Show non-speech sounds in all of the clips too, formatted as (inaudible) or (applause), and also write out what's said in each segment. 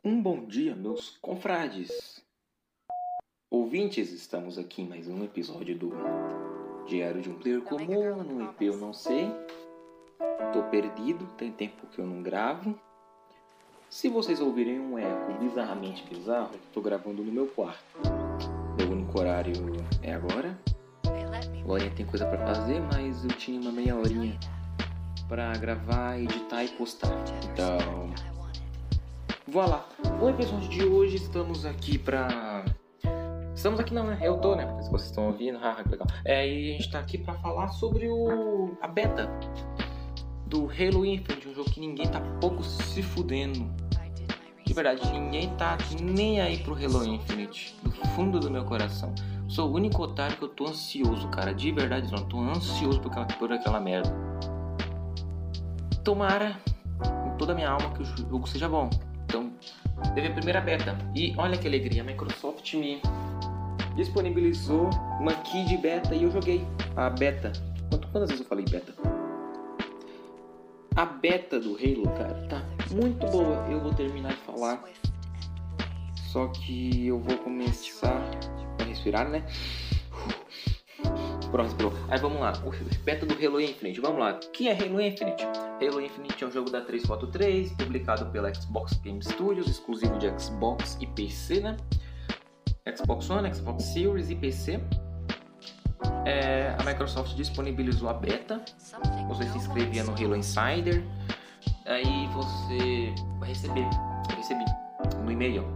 Um bom dia, meus confrades. Ouvintes, estamos aqui em mais um episódio do Diário de um Player Comum. No IP eu não sei. Tô perdido, tem tempo que eu não gravo. Se vocês ouvirem um eco bizarramente bizarro, eu tô gravando no meu quarto. Meu único horário é agora. Agora tem coisa para fazer, mas eu tinha uma meia horinha para gravar, editar e postar. Então, vá lá. O episódio de hoje estamos aqui pra. Estamos aqui não, né? Eu tô, né? Porque se vocês estão ouvindo, (laughs) haha, que legal. É, e a gente tá aqui pra falar sobre o. a beta do Halo Infinite, um jogo que ninguém tá pouco se fudendo. De verdade, ninguém tá nem aí pro Halo Infinite. Do fundo do meu coração. Sou o único otário que eu tô ansioso, cara. De verdade, não. Tô ansioso por aquela, por aquela merda. Tomara, com toda a minha alma, que o jogo seja bom. Então, teve a primeira beta. E olha que alegria, a Microsoft me disponibilizou uma key de beta e eu joguei a beta. Quantas vezes eu falei beta? A beta do Halo, cara, tá muito boa. Eu vou terminar de falar. Só que eu vou começar a respirar, né? Pronto, Aí vamos lá. O beta do Halo Infinite. Vamos lá. O que é Halo Infinite? Halo Infinite é um jogo da 343, publicado pela Xbox Game Studios, exclusivo de Xbox e PC, né? Xbox One, Xbox Series e PC. É, a Microsoft disponibilizou a beta. Você se inscrevia no Halo Insider. Aí você vai receber. Eu recebi no e-mail.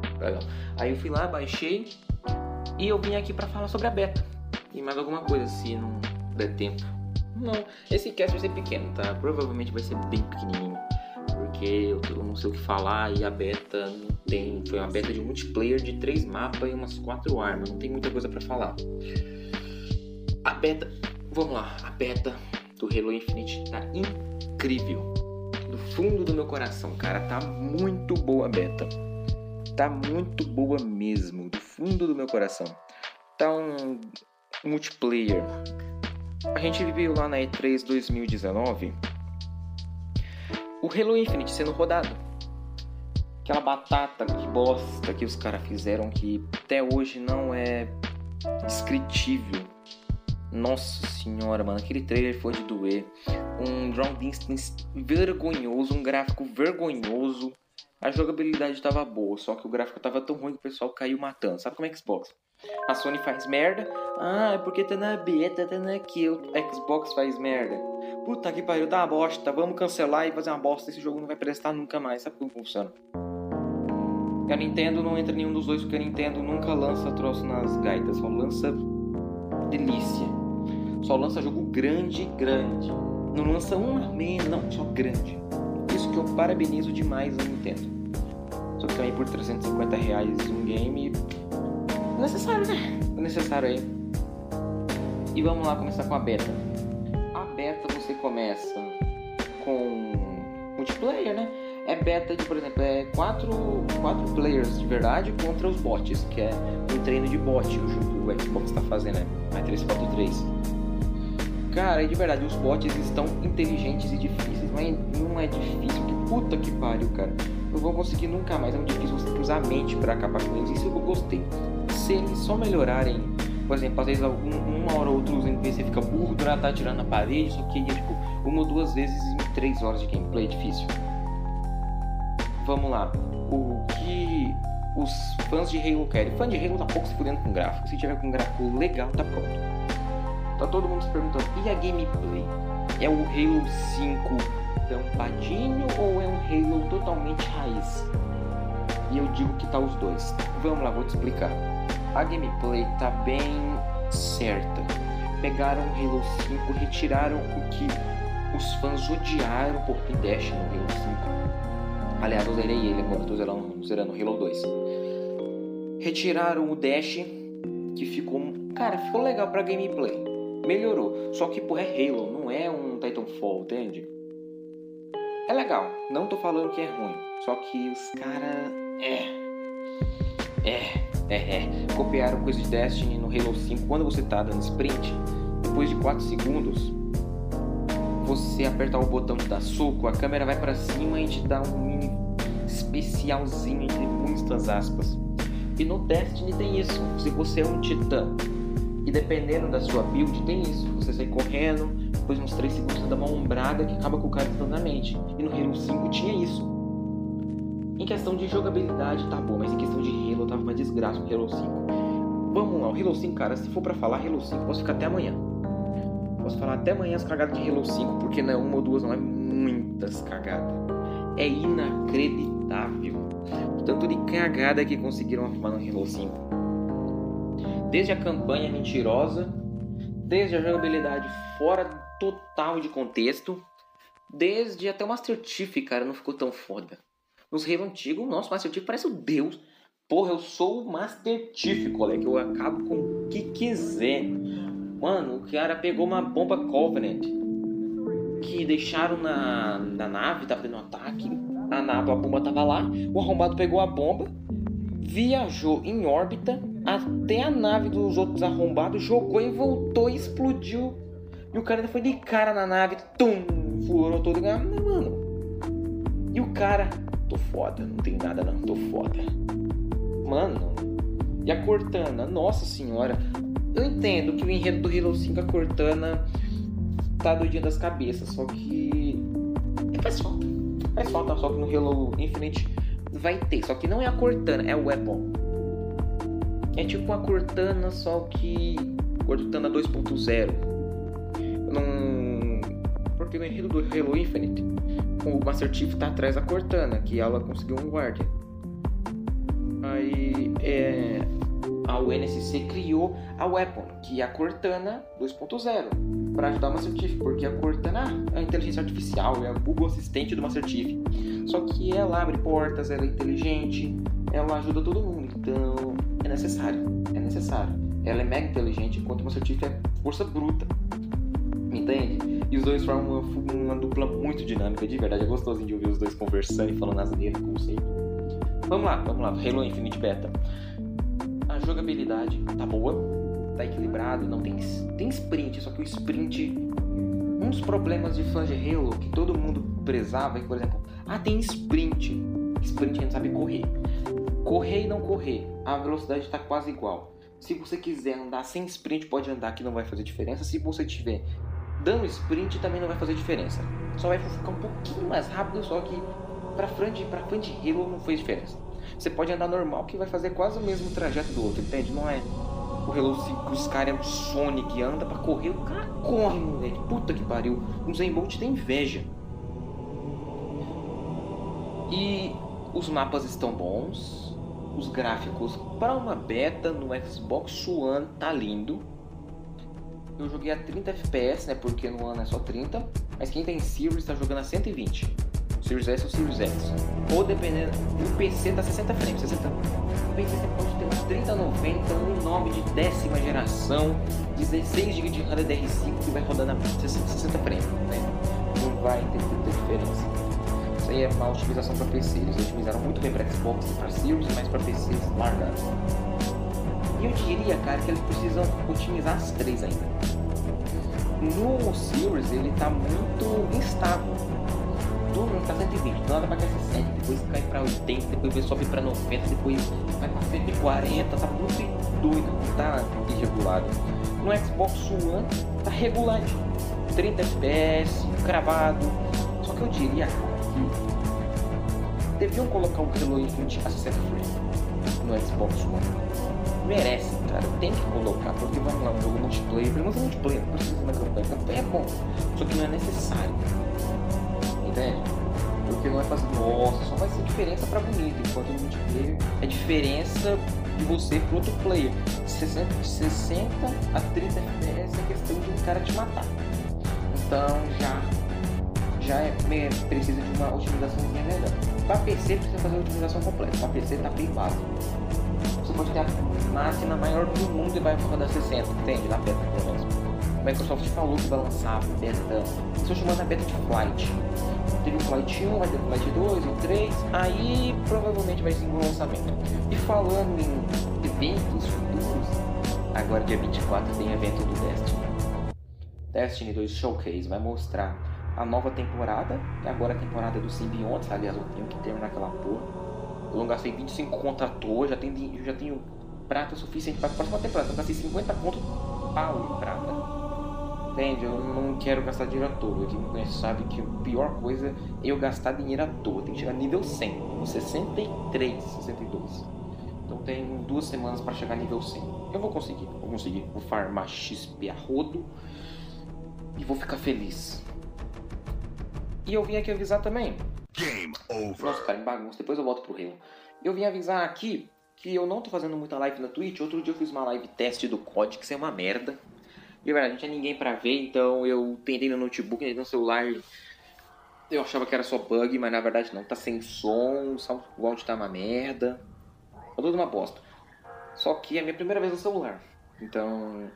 Aí eu fui lá, baixei. E eu vim aqui para falar sobre a beta e mais alguma coisa se não der tempo. Não, esse cast vai ser pequeno, tá? Provavelmente vai ser bem pequenininho. Porque eu, não sei o que falar e a beta não tem. Foi uma beta de multiplayer de três mapas e umas quatro armas. Não tem muita coisa para falar. A beta. Vamos lá, a beta do Halo Infinite tá incrível. Do fundo do meu coração, cara, tá muito boa a beta. Tá muito boa mesmo, do fundo do meu coração. Tá um multiplayer. A gente viu lá na E3 2019 o Halo Infinite sendo rodado. Aquela batata que bosta que os caras fizeram que até hoje não é descritível. Nossa senhora, mano, aquele trailer foi de doer. Um ground distance vergonhoso, um gráfico vergonhoso. A jogabilidade estava boa, só que o gráfico estava tão ruim que o pessoal caiu matando. Sabe como é Xbox? A Sony faz merda. Ah, é porque tá na beta, tá na kill. A Xbox faz merda. Puta que pariu, tá uma bosta. Vamos cancelar e fazer uma bosta. Esse jogo não vai prestar nunca mais. Sabe como funciona? A Nintendo não entra em nenhum dos dois porque a Nintendo nunca lança troço nas gaitas. Só lança delícia. Só lança jogo grande, grande. Não lança um meio, não, só grande. Isso que eu parabenizo demais a Nintendo. Só que também por 350 reais um game necessário, né? necessário aí. E vamos lá começar com a beta. A beta você começa com multiplayer, né? É beta de, por exemplo, é quatro, quatro players de verdade contra os bots, que é um treino de bot o jogo o Xbox está fazendo, né? A 343. Cara, e de verdade, os bots estão inteligentes e difíceis, mas não é difícil, que puta que pariu, cara. Não vou conseguir nunca mais, é muito difícil você usar a mente para acabar com eles, isso eu gostei se eles só melhorarem, por exemplo, às vezes algum, uma hora ou outra os NPC fica burro, durante tá tirando a parede, só que tipo, uma ou duas vezes em três horas de gameplay é difícil. Vamos lá. O que os fãs de Halo querem? Fã de Halo tá pouco se fudendo com gráfico. Se tiver com gráfico legal, tá pronto. Tá todo mundo se perguntando, e a gameplay? É o Halo 5 tampadinho ou é um Halo totalmente raiz? E eu digo que tá os dois. Vamos lá, vou te explicar a gameplay tá bem certa. Pegaram o Halo 5, retiraram o que os fãs odiaram por ter Dash no Halo 5. Aliás, eu zerei ele agora, tô zerando, zerando Halo 2. Retiraram o Dash, que ficou. Cara, ficou legal pra gameplay. Melhorou. Só que, porra, é Halo, não é um Titanfall, entende? É legal, não tô falando que é ruim. Só que os caras. É. É. É, é. Copiaram coisa de Destiny no Halo 5. Quando você tá dando sprint, depois de 4 segundos, você apertar o botão de dar soco, a câmera vai para cima e te dá um mini especialzinho entre muitas aspas. E no Destiny tem isso. Se você é um titã e dependendo da sua build, tem isso. Você sai correndo, depois uns 3 segundos você dá uma ombrada que acaba com o cara instantaneamente. E no Halo 5 tinha isso. Em questão de jogabilidade tá bom, mas em questão de Halo tava uma desgraça o Halo 5. Vamos lá, o Halo 5, cara, se for para falar Halo 5, posso ficar até amanhã. Posso falar até amanhã as cagadas de Halo 5, porque não é uma ou duas, não é muitas cagadas. É inacreditável o tanto de cagada que conseguiram arrumar no Halo 5. Desde a campanha mentirosa, desde a jogabilidade fora total de contexto, desde até o Master Chief, cara, não ficou tão foda. Nos Halo antigos, nosso Master Chief parece o Deus. Porra, eu sou o Master Chief, colega. Eu acabo com o que quiser. Mano, o cara pegou uma bomba Covenant que deixaram na, na nave, tava tendo um ataque. A nave, a bomba tava lá. O arrombado pegou a bomba, viajou em órbita até a nave dos outros arrombados, jogou e voltou e explodiu. E o cara ainda foi de cara na nave, tum, furou todo. Mano. E o cara, tô foda, não tem nada não, tô foda. Mano, e a Cortana, nossa senhora, eu entendo que o enredo do Halo 5 a Cortana tá doidinha das cabeças, só que faz falta. Faz falta, só que no Halo Infinite vai ter, só que não é a Cortana, é o Weapon. É tipo a Cortana, só que Cortana 2.0. Não... Porque no enredo do Halo Infinite, o Master Chief tá atrás da Cortana, que ela conseguiu um guardian. Aí é a UNSC criou a Weapon, que é a Cortana 2.0, para ajudar o Master Chief, porque a Cortana é a inteligência artificial, é o Google Assistente do Master Chief. Só que ela abre portas, ela é inteligente, ela ajuda todo mundo, então é necessário, é necessário. Ela é mega inteligente, enquanto o Master Chief é força bruta. Entende? E os dois formam uma, uma dupla muito dinâmica, de verdade. É gostosinho de ouvir os dois conversando e falando asneira, como sempre. Vamos lá, vamos lá. Halo Infinite Beta jogabilidade tá boa, tá equilibrado, não tem, tem sprint, só que o sprint. Um dos problemas de fãs de Halo que todo mundo prezava é que, por exemplo, ah, tem sprint. Sprint a gente sabe correr. Correr e não correr, a velocidade está quase igual. Se você quiser andar sem sprint, pode andar que não vai fazer diferença. Se você tiver dando sprint, também não vai fazer diferença. Só vai ficar um pouquinho mais rápido, só que para pra fã de Halo não fez diferença. Você pode andar normal que vai fazer quase o mesmo trajeto do outro, entende? Não é o Halo 5 os caras é o Sonic, anda pra correr, o cara corre, moleque. Puta que pariu. O Zen Bolt tem inveja. E os mapas estão bons. Os gráficos para uma beta no Xbox One tá lindo. Eu joguei a 30 FPS, né? Porque no ano é só 30. Mas quem tem Series está jogando a 120. Series S ou Series X. Ou dependendo, o PC dá 60 frames. 60, o PC você pode ter uns 3090, um 9 de décima geração, 16 GB de RAM DDR5 que vai rodando a 60 frames, né? Não vai ter tanta diferença. Isso aí é uma otimização para PC. Eles otimizaram muito bem para Xbox e para Series, mas para PCs largaram. E eu diria, cara, que eles precisam otimizar as três ainda. No Series ele está muito instável turno tá 120, do nada vai cair 60, depois cai pra 80, depois sobe pra 90, depois vai pra 140, tá muito doido, tá irregulado. No Xbox One tá regulado, 30 FPS, cravado. Só que eu diria que deviam colocar o Infinite a 60 frames no Xbox One. Merece, cara, tem que colocar, porque vamos lá, um jogo multiplayer, pelo menos multiplayer, não precisa na campanha, campanha é bom, só que não é necessário entende? Porque não é fazer, nossa, só vai ser diferença para bonito, enquanto no multiplayer é diferença de você pro outro player. 60, 60 a 30 FPS é questão de um cara te matar. Então já já é, precisa de uma otimização melhor. Para PC precisa fazer a otimização completa. Para PC tá bem básico. Pode ter a máquina maior do mundo e vai rodar 60, entende? Na beta pelo menos. Microsoft falou que vai lançar a beta, estou chamando a beta de Flight. Teve o Flight 1, vai ter o Flight 2, o 3, aí provavelmente vai ser um lançamento. E falando em eventos futuros, agora dia 24 tem evento do Destiny. Destiny 2 Showcase vai mostrar a nova temporada, que agora a temporada do Simbiontes, aliás, eu tenho que terminar aquela porra. Eu não gastei 25 conto à toa, já tenho, já tenho prata suficiente para a próxima temporada. Eu gastei 50 conto pau em prata. Entende? Eu não quero gastar dinheiro à toa. Quem me conhece sabe que a pior coisa é eu gastar dinheiro à toa. Tem que chegar nível 100, no 63, 62. Então tem duas semanas para chegar nível 100. Eu vou conseguir, vou conseguir. Vou farmar XP a rodo e vou ficar feliz. E eu vim aqui avisar também. Game over. Nossa, cara, em bagunça. Depois eu volto pro Halo. Eu vim avisar aqui que eu não tô fazendo muita live na Twitch. Outro dia eu fiz uma live teste do COD, que isso é uma merda. E verdade, não tinha ninguém pra ver, então eu tentei no notebook, tentei no celular. Eu achava que era só bug, mas na verdade não. Tá sem som, o áudio tá uma merda. Tá tudo uma bosta. Só que é a minha primeira vez no celular. Então,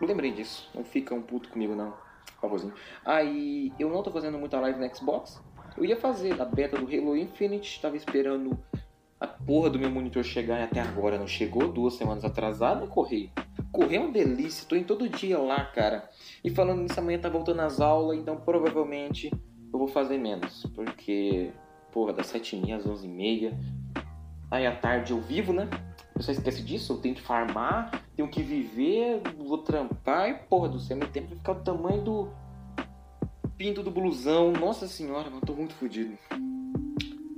eu lembrei disso. Não fica um puto comigo, não. Favorzinho. Aí, eu não tô fazendo muita live no Xbox. Eu ia fazer na beta do Halo Infinite. Tava esperando a porra do meu monitor chegar e até agora não chegou. Duas semanas atrasado. Correio. Correr é uma delícia. Tô em todo dia lá, cara. E falando nisso, amanhã tá voltando às aulas. Então, provavelmente, eu vou fazer menos. Porque, porra, das 7h30 às 11h30. Aí à tarde eu vivo, né? Eu só esquece disso, eu tenho que farmar, tenho que viver, vou trampar e porra do céu, meu tempo vai ficar o tamanho do pinto do blusão. Nossa senhora, mano, tô muito fodido.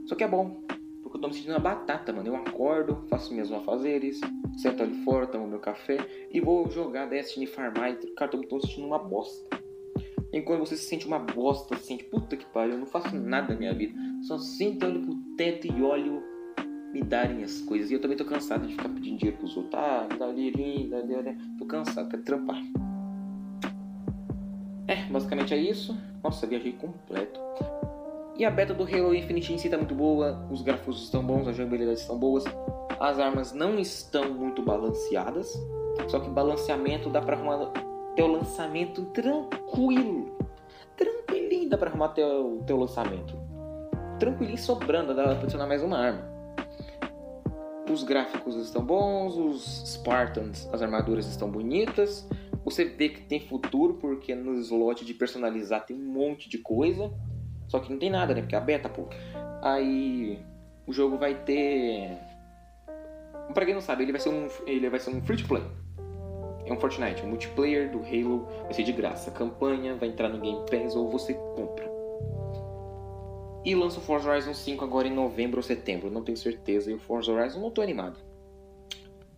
Só que é bom, porque eu tô me sentindo uma batata, mano. Eu acordo, faço minhas afazeres, sento ali fora, tomo meu café e vou jogar Destiny farmar e, cara, tô, tô me sentindo uma bosta. Enquanto você se sente uma bosta, se sente, puta que pariu, eu não faço nada na minha vida. Só sinto, olho pro teto e olho me darem as coisas. E eu também tô cansado de ficar pedindo dinheiro pros outros. Ah, me dá dinheirinho, dá. Tô cansado, quero trampar. É, basicamente é isso. Nossa, viajei completo. E a beta do Halo Infinite em si tá muito boa, os gráficos estão bons, as jogabilidades estão boas, as armas não estão muito balanceadas, só que balanceamento dá pra arrumar teu lançamento tranquilo. Tranquilinho dá pra arrumar teu, teu lançamento. Tranquilinho sobrando, dá pra adicionar mais uma arma. Os gráficos estão bons, os Spartans, as armaduras estão bonitas. Você vê que tem futuro, porque no slot de personalizar tem um monte de coisa. Só que não tem nada, né? Porque é a beta, pô. Aí o jogo vai ter. Pra quem não sabe, ele vai ser um, ele vai ser um free to play. É um Fortnite, um multiplayer do Halo vai ser de graça. Campanha vai entrar no Game Pass ou você compra. E lança o Forza Horizon 5 agora em novembro ou setembro, não tenho certeza. E o Forza Horizon não tô animado.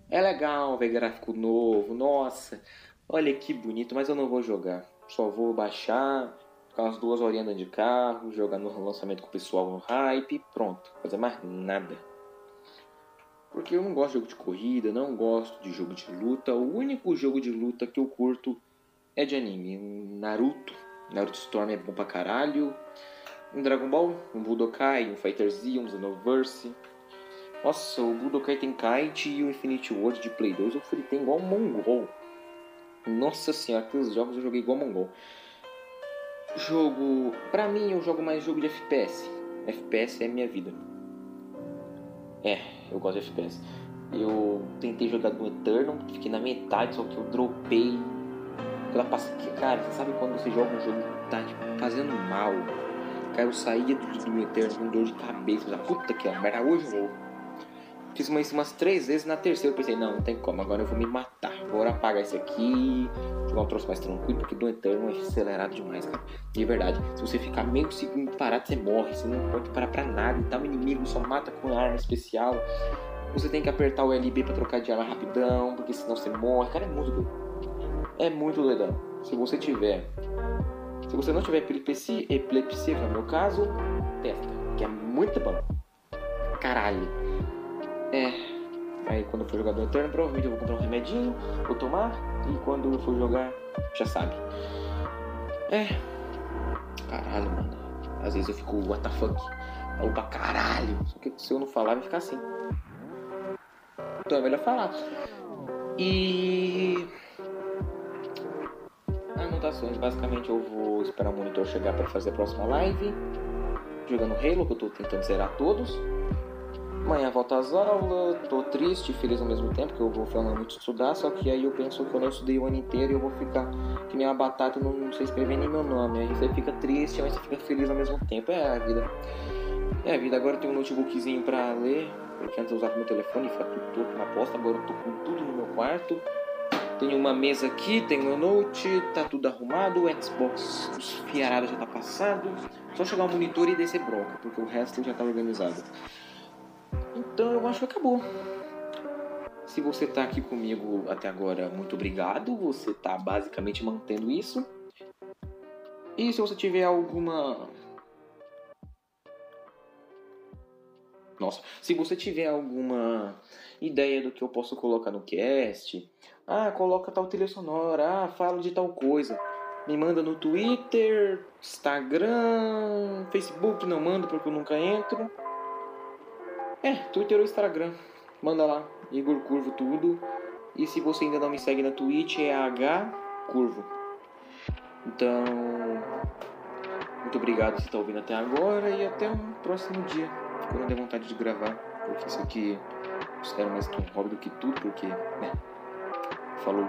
É legal ver gráfico novo, nossa, olha que bonito, mas eu não vou jogar. Só vou baixar, ficar umas duas horinhas dentro de carro, jogar no lançamento com o pessoal no hype, pronto. Fazer mais nada. Porque eu não gosto de jogo de corrida, não gosto de jogo de luta. O único jogo de luta que eu curto é de anime. Naruto. Naruto Storm é bom pra caralho um Dragon Ball, um Budokai, um Fighter Z, um Xenoverse. Nossa, o Budokai Tenkaichi e o Infinity World de Play 2 eu fritei igual um mongol. Nossa senhora, aqueles jogos eu joguei igual mongol. Jogo... Pra mim, eu jogo mais jogo de FPS. FPS é minha vida. É, eu gosto de FPS. Eu tentei jogar do Eternal, fiquei na metade, só que eu dropei. Aquela passa... Cara, você sabe quando você joga um jogo que tá tipo, fazendo mal? Cara, eu saía do, do Eterno com dor de cabeça. Puta que merda, hoje eu vou. Fiz umas, umas três vezes, na terceira eu pensei, não, não tem como, agora eu vou me matar. Vou apagar esse aqui, jogar um troço mais tranquilo, porque do Eterno é acelerado demais, cara. De verdade, se você ficar meio segundo parado, você morre, você não pode parar pra nada. Então o inimigo só mata com arma especial. Você tem que apertar o LB pra trocar de arma rapidão, porque senão você morre. Cara, é muito doido. É muito doidão. Se você tiver se você não tiver epilepsia, epilepsia, que é o meu caso, testa, que é muito bom. Caralho. É. Aí quando eu for jogar do provavelmente eu vou comprar um remedinho, vou tomar, e quando eu for jogar, já sabe. É. Caralho, mano. Às vezes eu fico, what the fuck? Falo pra caralho. Só que se eu não falar, vai ficar assim. Então é melhor falar. E anotações. Basicamente eu vou esperar o monitor chegar para fazer a próxima live. Jogando Halo, que eu tô tentando zerar todos. Amanhã volta às aulas, tô triste e feliz ao mesmo tempo, que eu vou finalmente estudar, só que aí eu penso que eu não estudei o ano inteiro e eu vou ficar que nem uma batata não, sei escrever nem meu nome. Aí você fica triste, mas você fica feliz ao mesmo tempo. É a vida. É a vida. Agora eu tenho um notebookzinho pra ler, porque antes eu usava meu telefone e ficava tudo, tudo na posta, agora eu tô com tudo no meu quarto. Tenho uma mesa aqui, tenho meu note, tá tudo arrumado, o Xbox, os já tá passado. Só chegar o monitor e descer bronca, porque o resto já tá organizado. Então eu acho que acabou. Se você tá aqui comigo até agora, muito obrigado. Você tá basicamente mantendo isso. E se você tiver alguma. Nossa, se você tiver alguma ideia do que eu posso colocar no cast, ah, coloca tal trilha sonora, ah, fala de tal coisa. Me manda no Twitter, Instagram, Facebook, não mando porque eu nunca entro. É, Twitter ou Instagram. Manda lá, Igor Curvo tudo. E se você ainda não me segue na Twitch, é H Curvo. Então, muito obrigado se está ouvindo até agora e até um próximo dia. Quando eu der vontade de gravar, porque isso aqui espero mais que um hobby do que tudo, porque, né? Falou.